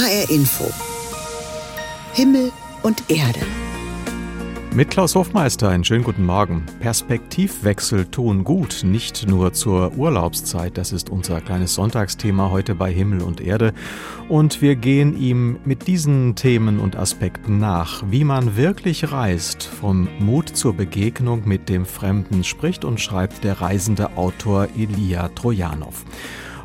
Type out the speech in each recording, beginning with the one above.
HR Info. Himmel und Erde. Mit Klaus Hofmeister einen schönen guten Morgen. Perspektivwechsel tun gut, nicht nur zur Urlaubszeit. Das ist unser kleines Sonntagsthema heute bei Himmel und Erde. Und wir gehen ihm mit diesen Themen und Aspekten nach, wie man wirklich reist, vom Mut zur Begegnung mit dem Fremden spricht und schreibt der reisende Autor Elia Trojanow.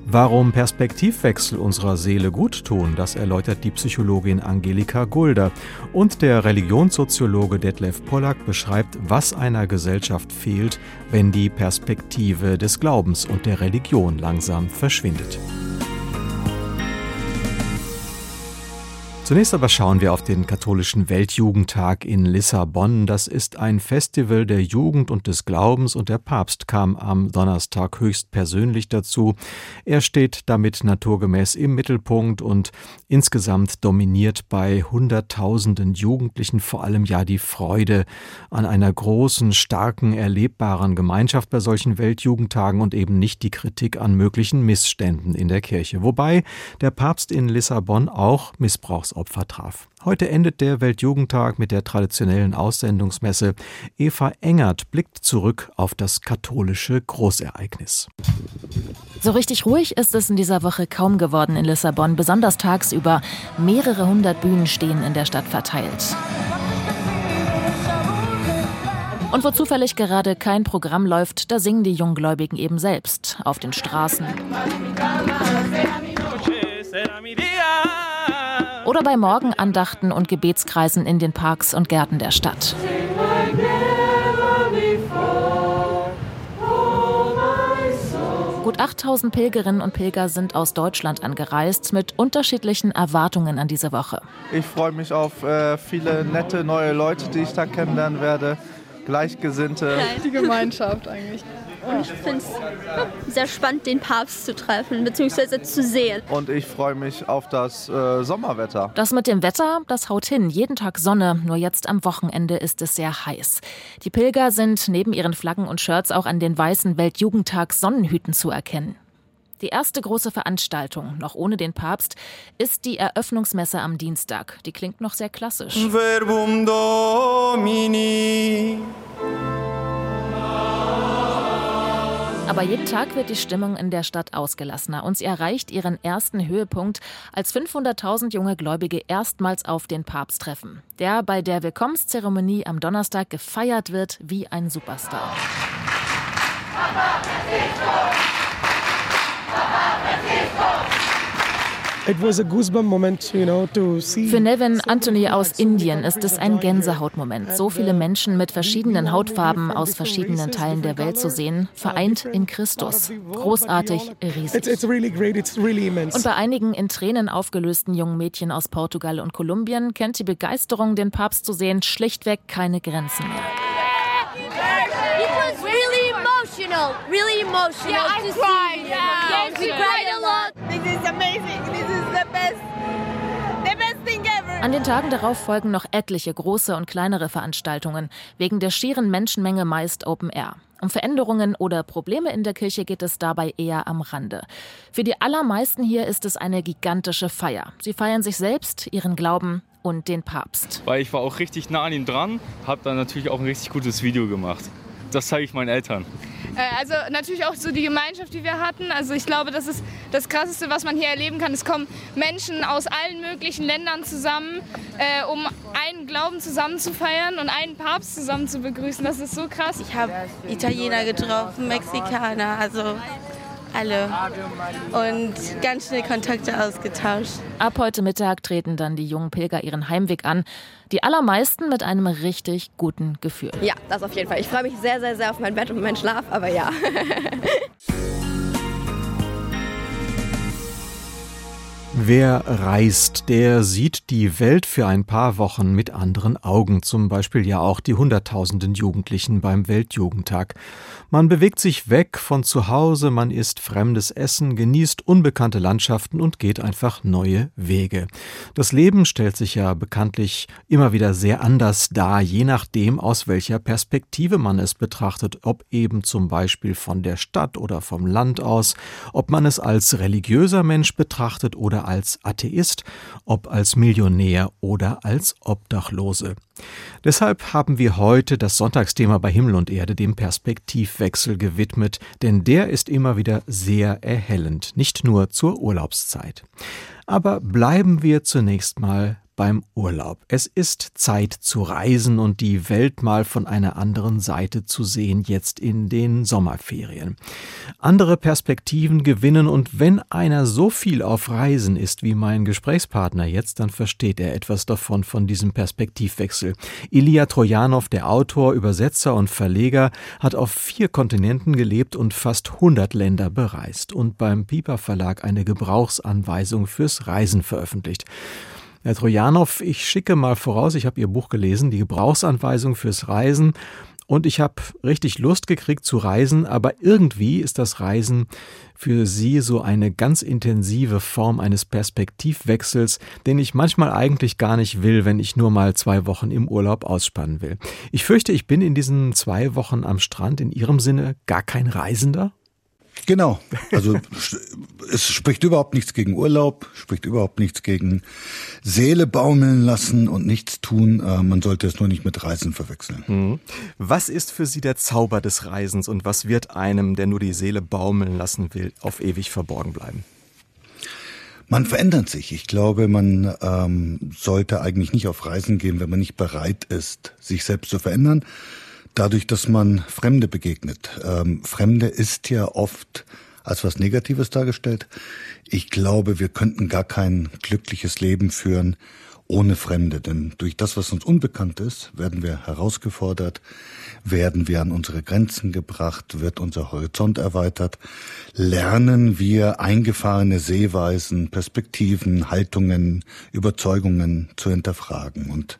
Warum Perspektivwechsel unserer Seele gut tun, das erläutert die Psychologin Angelika Gulder. Und der Religionssoziologe Detlef Pollack beschreibt, was einer Gesellschaft fehlt, wenn die Perspektive des Glaubens und der Religion langsam verschwindet. Zunächst aber schauen wir auf den katholischen Weltjugendtag in Lissabon. Das ist ein Festival der Jugend und des Glaubens und der Papst kam am Donnerstag höchst persönlich dazu. Er steht damit naturgemäß im Mittelpunkt und insgesamt dominiert bei Hunderttausenden Jugendlichen vor allem ja die Freude an einer großen, starken, erlebbaren Gemeinschaft bei solchen Weltjugendtagen und eben nicht die Kritik an möglichen Missständen in der Kirche. Wobei der Papst in Lissabon auch Missbrauchs Todesopfer traf. Heute endet der Weltjugendtag mit der traditionellen Aussendungsmesse. Eva Engert blickt zurück auf das katholische Großereignis. So richtig ruhig ist es in dieser Woche kaum geworden in Lissabon, besonders tagsüber. Mehrere hundert Bühnen stehen in der Stadt verteilt. Und wo zufällig gerade kein Programm läuft, da singen die Junggläubigen eben selbst auf den Straßen oder bei Morgenandachten und Gebetskreisen in den Parks und Gärten der Stadt. Gut 8000 Pilgerinnen und Pilger sind aus Deutschland angereist mit unterschiedlichen Erwartungen an diese Woche. Ich freue mich auf äh, viele nette neue Leute, die ich da kennenlernen werde. Gleichgesinnte. Die Gemeinschaft eigentlich. Und ich finde es sehr spannend, den Papst zu treffen bzw. zu sehen. Und ich freue mich auf das äh, Sommerwetter. Das mit dem Wetter, das haut hin. Jeden Tag Sonne, nur jetzt am Wochenende ist es sehr heiß. Die Pilger sind neben ihren Flaggen und Shirts auch an den weißen Weltjugendtag Sonnenhüten zu erkennen. Die erste große Veranstaltung, noch ohne den Papst, ist die Eröffnungsmesse am Dienstag. Die klingt noch sehr klassisch. Verbum Domini. Aber jeden Tag wird die Stimmung in der Stadt ausgelassener und sie erreicht ihren ersten Höhepunkt, als 500.000 junge Gläubige erstmals auf den Papst treffen, der bei der Willkommenszeremonie am Donnerstag gefeiert wird wie ein Superstar. Papa, für Nevin Anthony aus Indien ist es ein Gänsehautmoment, so viele Menschen mit verschiedenen Hautfarben aus verschiedenen Teilen der Welt zu sehen, vereint in Christus. Großartig, riesig. Und bei einigen in Tränen aufgelösten jungen Mädchen aus Portugal und Kolumbien kennt die Begeisterung, den Papst zu sehen, schlichtweg keine Grenzen mehr. emotional, really emotional. Yeah, I cried. Yeah, yes, we cried a lot. This is amazing. This is the best. The best thing ever. An den Tagen darauf folgen noch etliche große und kleinere Veranstaltungen, wegen der schieren Menschenmenge meist Open Air. Um Veränderungen oder Probleme in der Kirche geht es dabei eher am Rande. Für die allermeisten hier ist es eine gigantische Feier. Sie feiern sich selbst, ihren Glauben und den Papst. Weil ich war auch richtig nah an ihm dran, habe dann natürlich auch ein richtig gutes Video gemacht. Das zeige ich meinen Eltern. Äh, also natürlich auch so die Gemeinschaft, die wir hatten. Also ich glaube, das ist das Krasseste, was man hier erleben kann. Es kommen Menschen aus allen möglichen Ländern zusammen, äh, um einen Glauben zusammen zu feiern und einen Papst zusammen zu begrüßen. Das ist so krass. Ich habe Italiener getroffen, Mexikaner, also alle und ganz schnell Kontakte ausgetauscht. Ab heute Mittag treten dann die jungen Pilger ihren Heimweg an. Die allermeisten mit einem richtig guten Gefühl. Ja, das auf jeden Fall. Ich freue mich sehr, sehr, sehr auf mein Bett und meinen Schlaf, aber ja. Wer reist, der sieht die Welt für ein paar Wochen mit anderen Augen, zum Beispiel ja auch die Hunderttausenden Jugendlichen beim Weltjugendtag. Man bewegt sich weg von zu Hause, man isst fremdes Essen, genießt unbekannte Landschaften und geht einfach neue Wege. Das Leben stellt sich ja bekanntlich immer wieder sehr anders dar, je nachdem, aus welcher Perspektive man es betrachtet, ob eben zum Beispiel von der Stadt oder vom Land aus, ob man es als religiöser Mensch betrachtet oder als Atheist, ob als Millionär oder als Obdachlose. Deshalb haben wir heute das Sonntagsthema bei Himmel und Erde dem Perspektivwechsel gewidmet, denn der ist immer wieder sehr erhellend, nicht nur zur Urlaubszeit. Aber bleiben wir zunächst mal beim Urlaub. Es ist Zeit zu reisen und die Welt mal von einer anderen Seite zu sehen, jetzt in den Sommerferien. Andere Perspektiven gewinnen und wenn einer so viel auf Reisen ist wie mein Gesprächspartner jetzt, dann versteht er etwas davon von diesem Perspektivwechsel. Ilya Trojanow, der Autor, Übersetzer und Verleger, hat auf vier Kontinenten gelebt und fast 100 Länder bereist und beim Piper Verlag eine Gebrauchsanweisung fürs Reisen veröffentlicht. Herr Trojanow, ich schicke mal voraus, ich habe Ihr Buch gelesen, die Gebrauchsanweisung fürs Reisen. Und ich habe richtig Lust gekriegt zu reisen, aber irgendwie ist das Reisen für Sie so eine ganz intensive Form eines Perspektivwechsels, den ich manchmal eigentlich gar nicht will, wenn ich nur mal zwei Wochen im Urlaub ausspannen will. Ich fürchte, ich bin in diesen zwei Wochen am Strand in Ihrem Sinne gar kein Reisender. Genau. Also es spricht überhaupt nichts gegen Urlaub, spricht überhaupt nichts gegen Seele baumeln lassen und nichts tun. Äh, man sollte es nur nicht mit Reisen verwechseln. Mhm. Was ist für Sie der Zauber des Reisens und was wird einem, der nur die Seele baumeln lassen will, auf ewig verborgen bleiben? Man verändert sich. Ich glaube, man ähm, sollte eigentlich nicht auf Reisen gehen, wenn man nicht bereit ist, sich selbst zu verändern dadurch, dass man Fremde begegnet. Ähm, Fremde ist ja oft als was Negatives dargestellt. Ich glaube, wir könnten gar kein glückliches Leben führen ohne Fremde, denn durch das, was uns unbekannt ist, werden wir herausgefordert, werden wir an unsere Grenzen gebracht, wird unser Horizont erweitert, lernen wir eingefahrene Sehweisen, Perspektiven, Haltungen, Überzeugungen zu hinterfragen und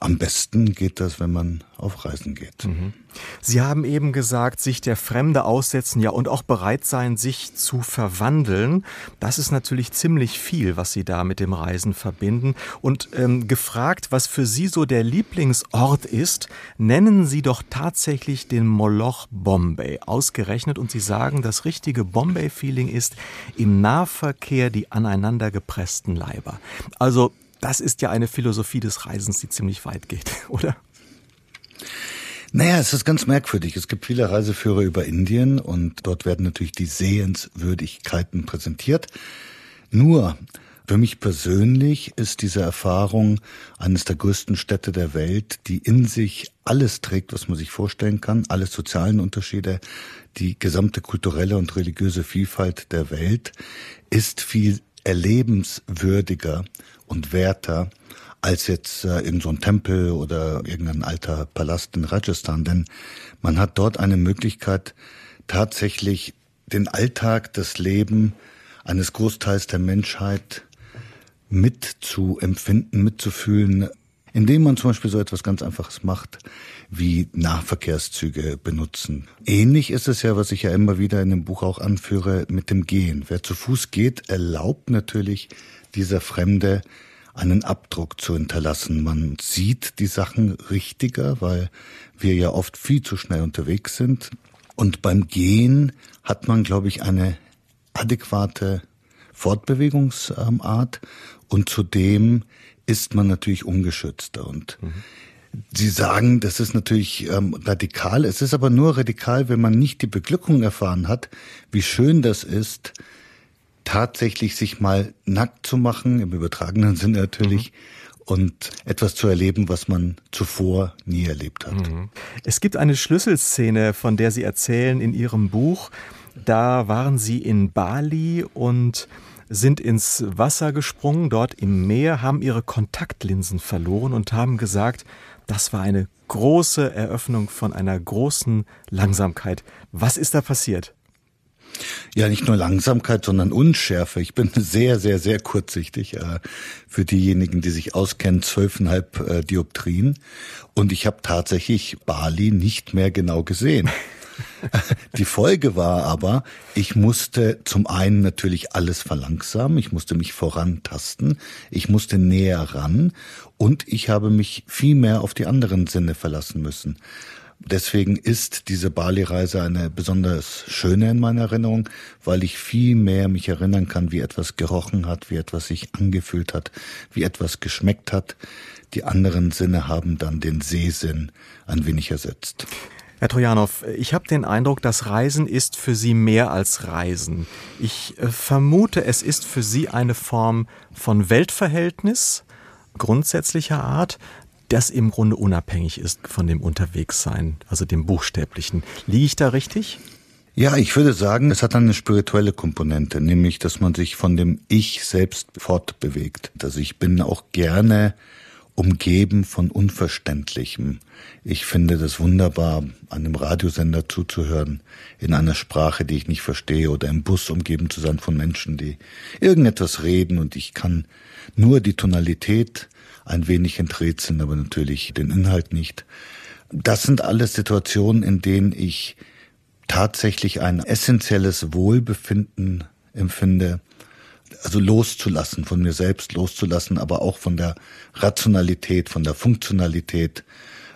am besten geht das, wenn man auf Reisen geht. Mhm. Sie haben eben gesagt, sich der Fremde aussetzen, ja, und auch bereit sein, sich zu verwandeln. Das ist natürlich ziemlich viel, was Sie da mit dem Reisen verbinden. Und ähm, gefragt, was für Sie so der Lieblingsort ist, nennen Sie doch tatsächlich den Moloch Bombay ausgerechnet. Und Sie sagen, das richtige Bombay-Feeling ist im Nahverkehr die aneinander gepressten Leiber. Also das ist ja eine Philosophie des Reisens, die ziemlich weit geht, oder? Naja, es ist ganz merkwürdig. Es gibt viele Reiseführer über Indien und dort werden natürlich die Sehenswürdigkeiten präsentiert. Nur, für mich persönlich ist diese Erfahrung eines der größten Städte der Welt, die in sich alles trägt, was man sich vorstellen kann, alle sozialen Unterschiede, die gesamte kulturelle und religiöse Vielfalt der Welt, ist viel erlebenswürdiger und werter als jetzt äh, irgendein so Tempel oder irgendein alter Palast in Rajasthan. Denn man hat dort eine Möglichkeit, tatsächlich den Alltag, das Leben eines Großteils der Menschheit mitzuempfinden, mitzufühlen, indem man zum Beispiel so etwas ganz Einfaches macht, wie Nahverkehrszüge benutzen. Ähnlich ist es ja, was ich ja immer wieder in dem Buch auch anführe, mit dem Gehen. Wer zu Fuß geht, erlaubt natürlich dieser Fremde einen Abdruck zu hinterlassen. Man sieht die Sachen richtiger, weil wir ja oft viel zu schnell unterwegs sind. Und beim Gehen hat man, glaube ich, eine adäquate Fortbewegungsart und zudem ist man natürlich ungeschützter. Und mhm. Sie sagen, das ist natürlich ähm, radikal. Es ist aber nur radikal, wenn man nicht die Beglückung erfahren hat, wie schön das ist, tatsächlich sich mal nackt zu machen, im übertragenen Sinne natürlich, mhm. und etwas zu erleben, was man zuvor nie erlebt hat. Mhm. Es gibt eine Schlüsselszene, von der Sie erzählen in Ihrem Buch. Da waren Sie in Bali und sind ins Wasser gesprungen, dort im Meer, haben ihre Kontaktlinsen verloren und haben gesagt, das war eine große Eröffnung von einer großen Langsamkeit. Was ist da passiert? Ja, nicht nur Langsamkeit, sondern Unschärfe. Ich bin sehr, sehr, sehr kurzsichtig. Äh, für diejenigen, die sich auskennen, zwölfeinhalb äh, Dioptrien. Und ich habe tatsächlich Bali nicht mehr genau gesehen. Die Folge war aber, ich musste zum einen natürlich alles verlangsamen, ich musste mich vorantasten, ich musste näher ran und ich habe mich viel mehr auf die anderen Sinne verlassen müssen. Deswegen ist diese Bali-Reise eine besonders schöne in meiner Erinnerung, weil ich viel mehr mich erinnern kann, wie etwas gerochen hat, wie etwas sich angefühlt hat, wie etwas geschmeckt hat. Die anderen Sinne haben dann den Sehsinn ein wenig ersetzt. Herr Trojanow, ich habe den Eindruck, das Reisen ist für Sie mehr als Reisen. Ich äh, vermute, es ist für Sie eine Form von Weltverhältnis grundsätzlicher Art, das im Grunde unabhängig ist von dem Unterwegssein, also dem buchstäblichen. Liege ich da richtig? Ja, ich würde sagen, es hat eine spirituelle Komponente, nämlich, dass man sich von dem Ich selbst fortbewegt. Also ich bin auch gerne umgeben von Unverständlichem. Ich finde das wunderbar, einem Radiosender zuzuhören, in einer Sprache, die ich nicht verstehe, oder im Bus umgeben zu sein von Menschen, die irgendetwas reden und ich kann nur die Tonalität ein wenig enträtseln, aber natürlich den Inhalt nicht. Das sind alles Situationen, in denen ich tatsächlich ein essentielles Wohlbefinden empfinde, also loszulassen, von mir selbst loszulassen, aber auch von der Rationalität, von der Funktionalität,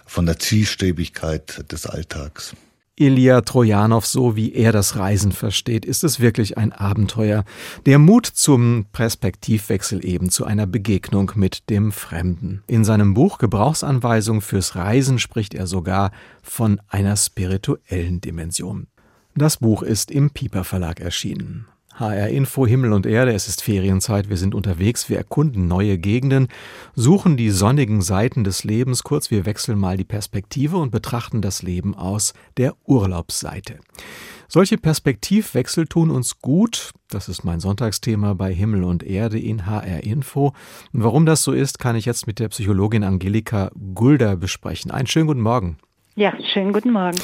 von der Zielstrebigkeit des Alltags. Ilya Trojanow, so wie er das Reisen versteht, ist es wirklich ein Abenteuer. Der Mut zum Perspektivwechsel eben, zu einer Begegnung mit dem Fremden. In seinem Buch Gebrauchsanweisung fürs Reisen spricht er sogar von einer spirituellen Dimension. Das Buch ist im Piper Verlag erschienen. HR Info Himmel und Erde, es ist Ferienzeit, wir sind unterwegs, wir erkunden neue Gegenden, suchen die sonnigen Seiten des Lebens, kurz wir wechseln mal die Perspektive und betrachten das Leben aus der Urlaubsseite. Solche Perspektivwechsel tun uns gut, das ist mein Sonntagsthema bei Himmel und Erde in HR Info. Und warum das so ist, kann ich jetzt mit der Psychologin Angelika Gulder besprechen. Einen schönen guten Morgen. Ja, schönen guten Morgen.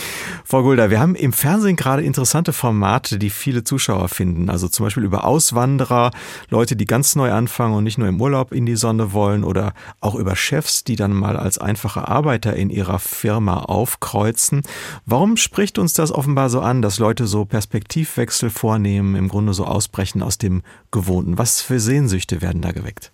Frau Gulda, wir haben im Fernsehen gerade interessante Formate, die viele Zuschauer finden. Also zum Beispiel über Auswanderer, Leute, die ganz neu anfangen und nicht nur im Urlaub in die Sonne wollen oder auch über Chefs, die dann mal als einfache Arbeiter in ihrer Firma aufkreuzen. Warum spricht uns das offenbar so an, dass Leute so Perspektivwechsel vornehmen, im Grunde so ausbrechen aus dem Gewohnten? Was für Sehnsüchte werden da geweckt?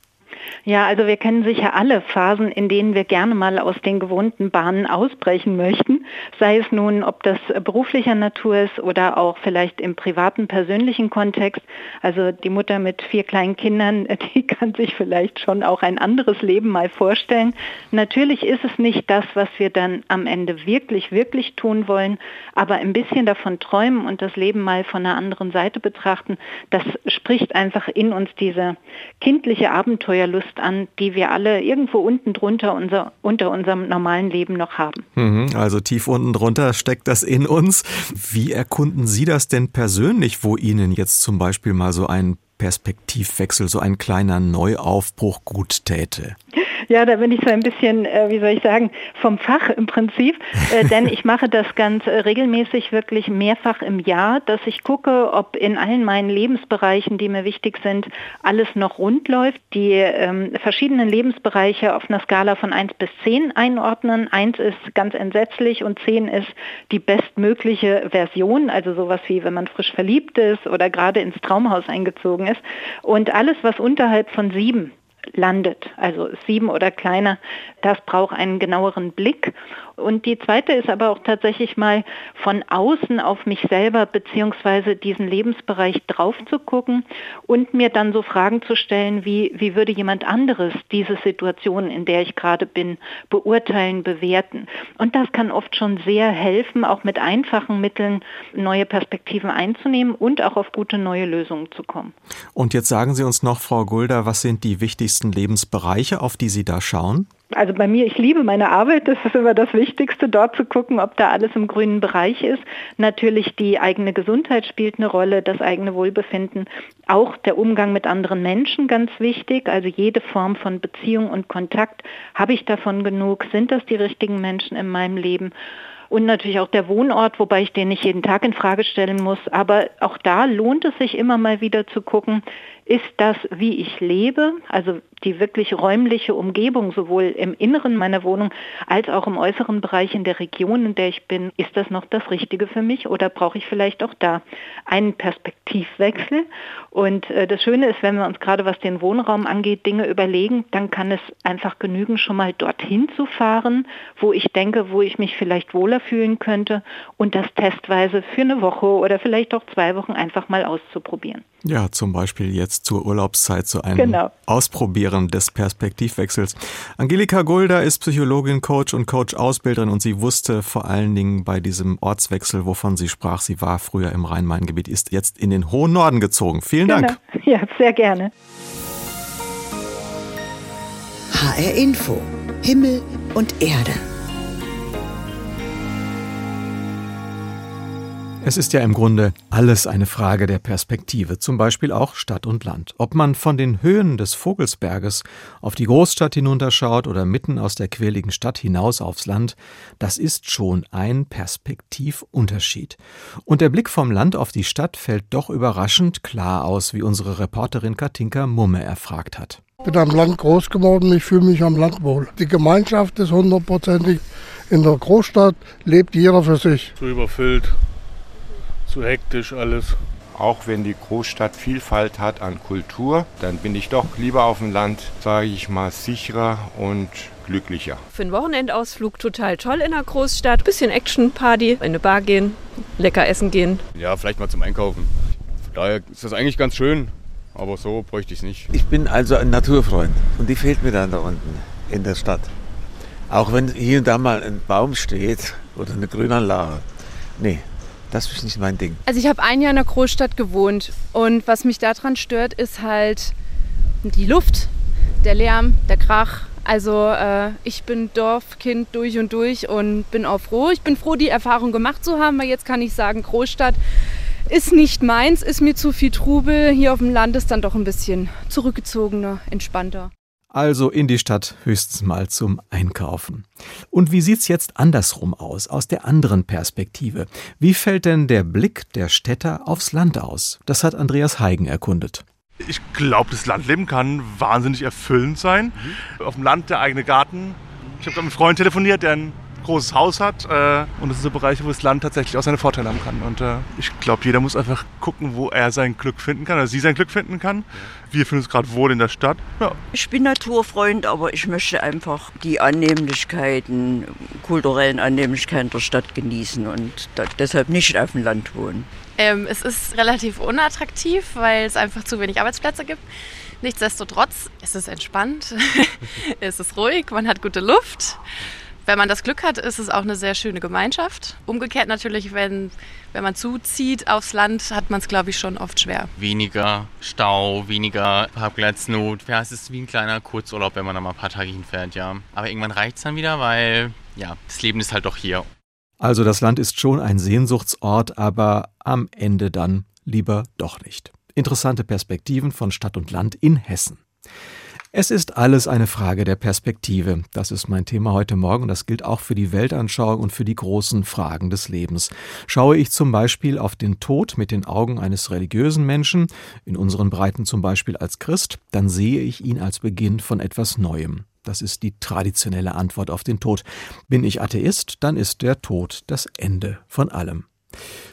Ja, also wir kennen sicher alle Phasen, in denen wir gerne mal aus den gewohnten Bahnen ausbrechen möchten, sei es nun, ob das beruflicher Natur ist oder auch vielleicht im privaten, persönlichen Kontext. Also die Mutter mit vier kleinen Kindern, die kann sich vielleicht schon auch ein anderes Leben mal vorstellen. Natürlich ist es nicht das, was wir dann am Ende wirklich, wirklich tun wollen, aber ein bisschen davon träumen und das Leben mal von einer anderen Seite betrachten, das spricht einfach in uns diese kindliche Abenteuerlust Lust an, die wir alle irgendwo unten drunter unser, unter unserem normalen Leben noch haben. Mhm, also tief unten drunter steckt das in uns. Wie erkunden Sie das denn persönlich, wo Ihnen jetzt zum Beispiel mal so ein Perspektivwechsel, so ein kleiner Neuaufbruch gut täte? Ja, da bin ich so ein bisschen, äh, wie soll ich sagen, vom Fach im Prinzip, äh, denn ich mache das ganz äh, regelmäßig wirklich mehrfach im Jahr, dass ich gucke, ob in allen meinen Lebensbereichen, die mir wichtig sind, alles noch rund läuft, die ähm, verschiedenen Lebensbereiche auf einer Skala von 1 bis 10 einordnen. 1 ist ganz entsetzlich und 10 ist die bestmögliche Version, also sowas wie wenn man frisch verliebt ist oder gerade ins Traumhaus eingezogen ist. Und alles, was unterhalb von 7 landet, also sieben oder kleiner, das braucht einen genaueren Blick. Und die zweite ist aber auch tatsächlich mal von außen auf mich selber beziehungsweise diesen Lebensbereich drauf zu gucken und mir dann so Fragen zu stellen, wie, wie würde jemand anderes diese Situation, in der ich gerade bin, beurteilen, bewerten. Und das kann oft schon sehr helfen, auch mit einfachen Mitteln neue Perspektiven einzunehmen und auch auf gute neue Lösungen zu kommen. Und jetzt sagen Sie uns noch, Frau Gulda, was sind die wichtigsten Lebensbereiche, auf die Sie da schauen? Also bei mir, ich liebe meine Arbeit, das ist immer das Wichtigste, dort zu gucken, ob da alles im grünen Bereich ist. Natürlich die eigene Gesundheit spielt eine Rolle, das eigene Wohlbefinden, auch der Umgang mit anderen Menschen ganz wichtig, also jede Form von Beziehung und Kontakt. Habe ich davon genug? Sind das die richtigen Menschen in meinem Leben? und natürlich auch der Wohnort, wobei ich den nicht jeden Tag in Frage stellen muss. Aber auch da lohnt es sich immer mal wieder zu gucken, ist das, wie ich lebe, also die wirklich räumliche Umgebung, sowohl im Inneren meiner Wohnung als auch im äußeren Bereich in der Region, in der ich bin, ist das noch das Richtige für mich oder brauche ich vielleicht auch da einen Perspektivwechsel? Und äh, das Schöne ist, wenn wir uns gerade was den Wohnraum angeht, Dinge überlegen, dann kann es einfach genügen, schon mal dorthin zu fahren, wo ich denke, wo ich mich vielleicht wohler fühlen könnte und das testweise für eine Woche oder vielleicht auch zwei Wochen einfach mal auszuprobieren. Ja, zum Beispiel jetzt zur Urlaubszeit zu einem genau. Ausprobieren des Perspektivwechsels. Angelika Gulda ist Psychologin, Coach und Coach-Ausbilderin und sie wusste vor allen Dingen bei diesem Ortswechsel, wovon sie sprach. Sie war früher im Rhein-Main-Gebiet, ist jetzt in den hohen Norden gezogen. Vielen genau. Dank. Ja, sehr gerne. HR Info. Himmel und Erde. Es ist ja im Grunde alles eine Frage der Perspektive, zum Beispiel auch Stadt und Land. Ob man von den Höhen des Vogelsberges auf die Großstadt hinunterschaut oder mitten aus der quäligen Stadt hinaus aufs Land, das ist schon ein Perspektivunterschied. Und der Blick vom Land auf die Stadt fällt doch überraschend klar aus, wie unsere Reporterin Katinka Mumme erfragt hat. Ich bin am Land groß geworden, ich fühle mich am Land wohl. Die Gemeinschaft ist hundertprozentig. In der Großstadt lebt jeder für sich. Zu überfüllt zu hektisch alles. Auch wenn die Großstadt Vielfalt hat an Kultur, dann bin ich doch lieber auf dem Land, sage ich mal, sicherer und glücklicher. Für einen Wochenendausflug total toll in der Großstadt. Bisschen Action-Party, in eine Bar gehen, lecker essen gehen. Ja, vielleicht mal zum Einkaufen. Von daher ist das eigentlich ganz schön, aber so bräuchte ich es nicht. Ich bin also ein Naturfreund und die fehlt mir dann da unten in der Stadt. Auch wenn hier und da mal ein Baum steht oder eine Grünanlage. Nee, das ist nicht mein Ding. Also ich habe ein Jahr in der Großstadt gewohnt und was mich daran stört, ist halt die Luft, der Lärm, der Krach. Also äh, ich bin Dorfkind durch und durch und bin auch froh. Ich bin froh, die Erfahrung gemacht zu haben, weil jetzt kann ich sagen, Großstadt ist nicht meins, ist mir zu viel Trubel. Hier auf dem Land ist dann doch ein bisschen zurückgezogener, entspannter also in die Stadt höchstens mal zum Einkaufen. Und wie sieht's jetzt andersrum aus, aus der anderen Perspektive? Wie fällt denn der Blick der Städter aufs Land aus? Das hat Andreas Heigen erkundet. Ich glaube, das Landleben kann wahnsinnig erfüllend sein. Mhm. Auf dem Land der eigene Garten. Ich habe mit einem Freund telefoniert, der ein großes Haus hat. Äh, und das sind so Bereiche, wo das Land tatsächlich auch seine Vorteile haben kann. Und äh, ich glaube, jeder muss einfach gucken, wo er sein Glück finden kann, oder sie sein Glück finden kann. Wir fühlen uns gerade wohl in der Stadt. Ja. Ich bin Naturfreund, aber ich möchte einfach die Annehmlichkeiten, kulturellen Annehmlichkeiten der Stadt genießen und deshalb nicht auf dem Land wohnen. Ähm, es ist relativ unattraktiv, weil es einfach zu wenig Arbeitsplätze gibt. Nichtsdestotrotz ist es entspannt, es ist ruhig, man hat gute Luft. Wenn man das Glück hat, ist es auch eine sehr schöne Gemeinschaft. Umgekehrt natürlich, wenn, wenn man zuzieht aufs Land, hat man es, glaube ich, schon oft schwer. Weniger Stau, weniger Parkplatznot. Ja, es ist wie ein kleiner Kurzurlaub, wenn man da mal ein paar Tage hinfährt, ja. Aber irgendwann reicht es dann wieder, weil, ja, das Leben ist halt doch hier. Also das Land ist schon ein Sehnsuchtsort, aber am Ende dann lieber doch nicht. Interessante Perspektiven von Stadt und Land in Hessen. Es ist alles eine Frage der Perspektive. Das ist mein Thema heute Morgen. Das gilt auch für die Weltanschauung und für die großen Fragen des Lebens. Schaue ich zum Beispiel auf den Tod mit den Augen eines religiösen Menschen, in unseren Breiten zum Beispiel als Christ, dann sehe ich ihn als Beginn von etwas Neuem. Das ist die traditionelle Antwort auf den Tod. Bin ich Atheist, dann ist der Tod das Ende von allem.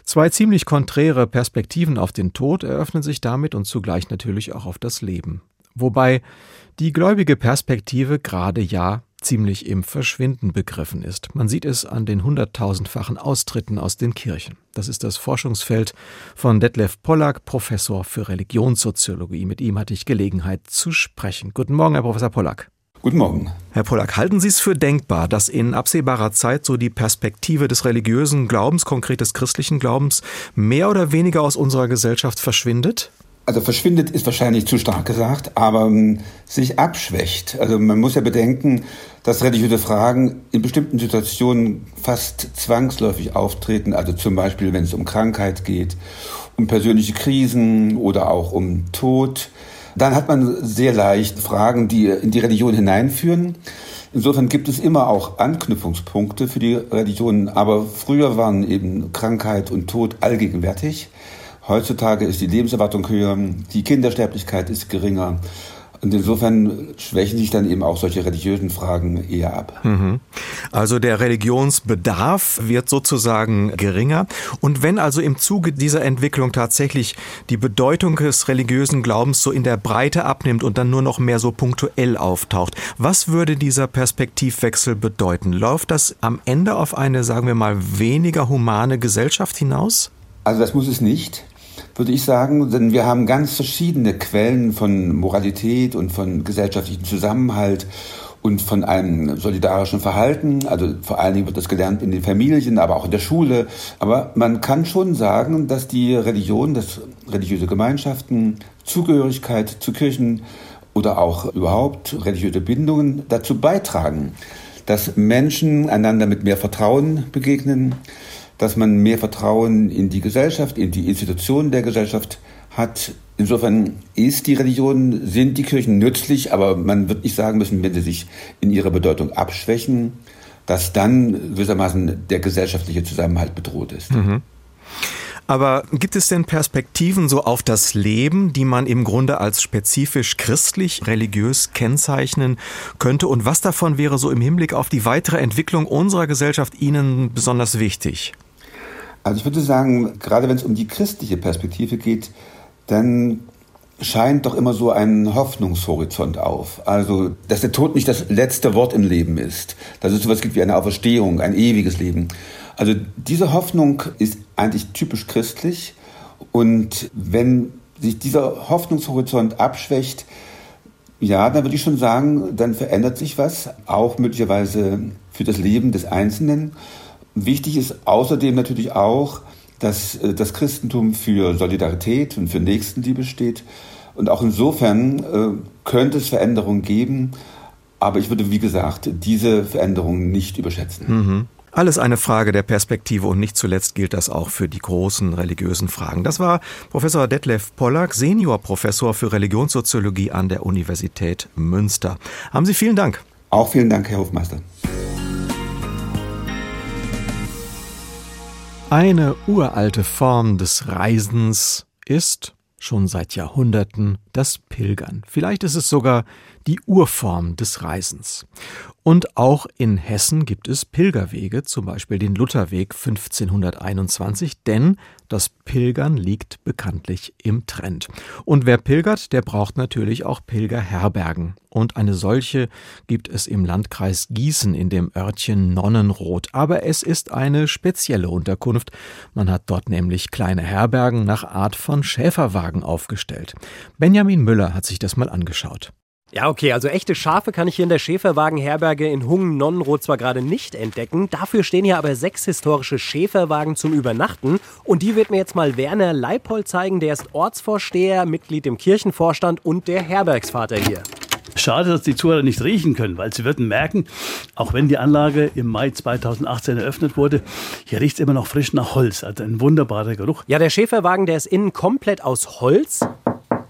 Zwei ziemlich konträre Perspektiven auf den Tod eröffnen sich damit und zugleich natürlich auch auf das Leben. Wobei die gläubige Perspektive gerade ja ziemlich im Verschwinden begriffen ist. Man sieht es an den hunderttausendfachen Austritten aus den Kirchen. Das ist das Forschungsfeld von Detlef Pollack, Professor für Religionssoziologie. Mit ihm hatte ich Gelegenheit zu sprechen. Guten Morgen, Herr Professor Pollack. Guten Morgen. Herr Pollack, halten Sie es für denkbar, dass in absehbarer Zeit so die Perspektive des religiösen Glaubens, konkret des christlichen Glaubens, mehr oder weniger aus unserer Gesellschaft verschwindet? Also verschwindet ist wahrscheinlich zu stark gesagt, aber um, sich abschwächt. Also man muss ja bedenken, dass religiöse Fragen in bestimmten Situationen fast zwangsläufig auftreten, also zum Beispiel, wenn es um Krankheit geht, um persönliche Krisen oder auch um Tod. Dann hat man sehr leicht Fragen, die in die Religion hineinführen. Insofern gibt es immer auch Anknüpfungspunkte für die Religionen, aber früher waren eben Krankheit und Tod allgegenwärtig. Heutzutage ist die Lebenserwartung höher, die Kindersterblichkeit ist geringer. Und insofern schwächen sich dann eben auch solche religiösen Fragen eher ab. Mhm. Also der Religionsbedarf wird sozusagen geringer. Und wenn also im Zuge dieser Entwicklung tatsächlich die Bedeutung des religiösen Glaubens so in der Breite abnimmt und dann nur noch mehr so punktuell auftaucht, was würde dieser Perspektivwechsel bedeuten? Läuft das am Ende auf eine, sagen wir mal, weniger humane Gesellschaft hinaus? Also das muss es nicht würde ich sagen, denn wir haben ganz verschiedene Quellen von Moralität und von gesellschaftlichem Zusammenhalt und von einem solidarischen Verhalten. Also vor allen Dingen wird das gelernt in den Familien, aber auch in der Schule. Aber man kann schon sagen, dass die Religion, dass religiöse Gemeinschaften, Zugehörigkeit zu Kirchen oder auch überhaupt religiöse Bindungen dazu beitragen, dass Menschen einander mit mehr Vertrauen begegnen, dass man mehr Vertrauen in die Gesellschaft, in die Institutionen der Gesellschaft hat. Insofern ist die Religion, sind die Kirchen nützlich, aber man wird nicht sagen müssen, wenn sie sich in ihrer Bedeutung abschwächen, dass dann gewissermaßen der gesellschaftliche Zusammenhalt bedroht ist. Mhm. Aber gibt es denn Perspektiven so auf das Leben, die man im Grunde als spezifisch christlich, religiös kennzeichnen könnte? Und was davon wäre so im Hinblick auf die weitere Entwicklung unserer Gesellschaft Ihnen besonders wichtig? Also ich würde sagen, gerade wenn es um die christliche Perspektive geht, dann scheint doch immer so ein Hoffnungshorizont auf. Also, dass der Tod nicht das letzte Wort im Leben ist, dass es sowas gibt wie eine Auferstehung, ein ewiges Leben. Also diese Hoffnung ist eigentlich typisch christlich. Und wenn sich dieser Hoffnungshorizont abschwächt, ja, dann würde ich schon sagen, dann verändert sich was, auch möglicherweise für das Leben des Einzelnen. Wichtig ist außerdem natürlich auch, dass äh, das Christentum für Solidarität und für Nächstenliebe steht. Und auch insofern äh, könnte es Veränderungen geben. Aber ich würde, wie gesagt, diese Veränderungen nicht überschätzen. Mhm. Alles eine Frage der Perspektive und nicht zuletzt gilt das auch für die großen religiösen Fragen. Das war Professor Detlef Pollack, Seniorprofessor für Religionssoziologie an der Universität Münster. Haben Sie vielen Dank. Auch vielen Dank, Herr Hofmeister. Eine uralte Form des Reisens ist schon seit Jahrhunderten das Pilgern. Vielleicht ist es sogar die Urform des Reisens. Und auch in Hessen gibt es Pilgerwege, zum Beispiel den Lutherweg 1521, denn das Pilgern liegt bekanntlich im Trend. Und wer pilgert, der braucht natürlich auch Pilgerherbergen. Und eine solche gibt es im Landkreis Gießen in dem Örtchen Nonnenroth. Aber es ist eine spezielle Unterkunft. Man hat dort nämlich kleine Herbergen nach Art von Schäferwagen aufgestellt. Benjamin Müller hat sich das mal angeschaut. Ja, okay, also echte Schafe kann ich hier in der Schäferwagenherberge in Hungen-Nonnenroth zwar gerade nicht entdecken, dafür stehen hier aber sechs historische Schäferwagen zum Übernachten und die wird mir jetzt mal Werner Leipold zeigen, der ist Ortsvorsteher, Mitglied im Kirchenvorstand und der Herbergsvater hier. Schade, dass die Zuhörer nicht riechen können, weil sie würden merken, auch wenn die Anlage im Mai 2018 eröffnet wurde, hier riecht es immer noch frisch nach Holz. Also ein wunderbarer Geruch. Ja, der Schäferwagen, der ist innen komplett aus Holz.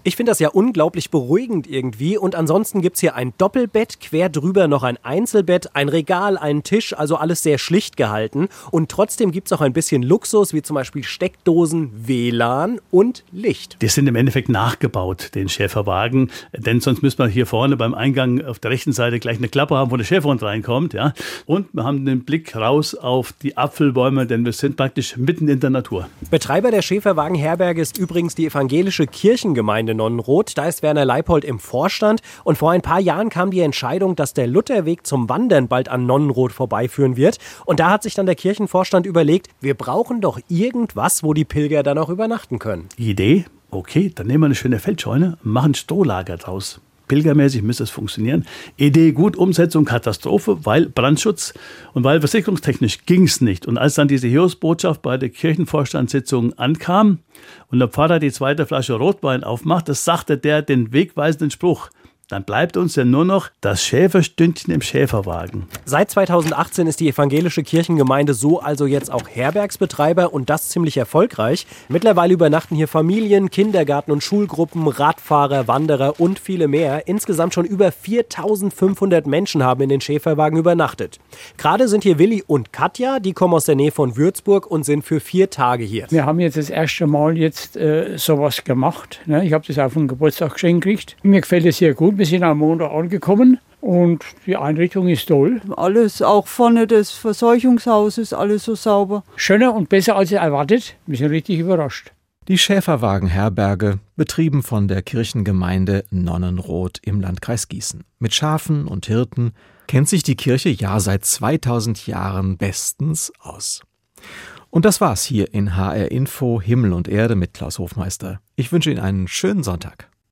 Ich finde das ja unglaublich beruhigend irgendwie. Und ansonsten gibt es hier ein Doppelbett, quer drüber noch ein Einzelbett, ein Regal, einen Tisch, also alles sehr schlicht gehalten. Und trotzdem gibt es auch ein bisschen Luxus, wie zum Beispiel Steckdosen, WLAN und Licht. Die sind im Endeffekt nachgebaut, den Schäferwagen. Denn sonst müsste man hier vorne beim Eingang auf der rechten Seite gleich eine Klappe haben, wo der Schäferhund reinkommt. Ja? Und wir haben den Blick raus auf die Apfelbäume, denn wir sind praktisch mitten in der Natur. Betreiber der Schäferwagenherberge ist übrigens die evangelische Kirchengemeinde Gemeinde Nonnenroth. Da ist Werner Leipold im Vorstand. Und vor ein paar Jahren kam die Entscheidung, dass der Lutherweg zum Wandern bald an Nonnenroth vorbeiführen wird. Und da hat sich dann der Kirchenvorstand überlegt, wir brauchen doch irgendwas, wo die Pilger dann auch übernachten können. Idee? Okay, dann nehmen wir eine schöne Feldscheune, machen Strohlager draus pilgermäßig müsste es funktionieren. Idee gut, Umsetzung Katastrophe, weil Brandschutz und weil versicherungstechnisch ging es nicht. Und als dann diese Hiobsbotschaft bei der Kirchenvorstandssitzung ankam und der Pfarrer die zweite Flasche Rotwein aufmacht, das sagte der den wegweisenden Spruch, dann bleibt uns ja nur noch das Schäferstündchen im Schäferwagen. Seit 2018 ist die evangelische Kirchengemeinde so also jetzt auch Herbergsbetreiber und das ziemlich erfolgreich. Mittlerweile übernachten hier Familien, Kindergarten und Schulgruppen, Radfahrer, Wanderer und viele mehr. Insgesamt schon über 4500 Menschen haben in den Schäferwagen übernachtet. Gerade sind hier Willi und Katja, die kommen aus der Nähe von Würzburg und sind für vier Tage hier. Wir haben jetzt das erste Mal jetzt äh, sowas gemacht. Ne? Ich habe das auf den Geburtstag geschenkt gekriegt. Mir gefällt es sehr gut. Wir sind am Montag angekommen und die Einrichtung ist toll. Alles, auch vorne des Verseuchungshauses, alles so sauber. Schöner und besser als erwartet. Wir sind richtig überrascht. Die Schäferwagenherberge, betrieben von der Kirchengemeinde Nonnenroth im Landkreis Gießen. Mit Schafen und Hirten kennt sich die Kirche ja seit 2000 Jahren bestens aus. Und das war's hier in HR Info Himmel und Erde mit Klaus Hofmeister. Ich wünsche Ihnen einen schönen Sonntag.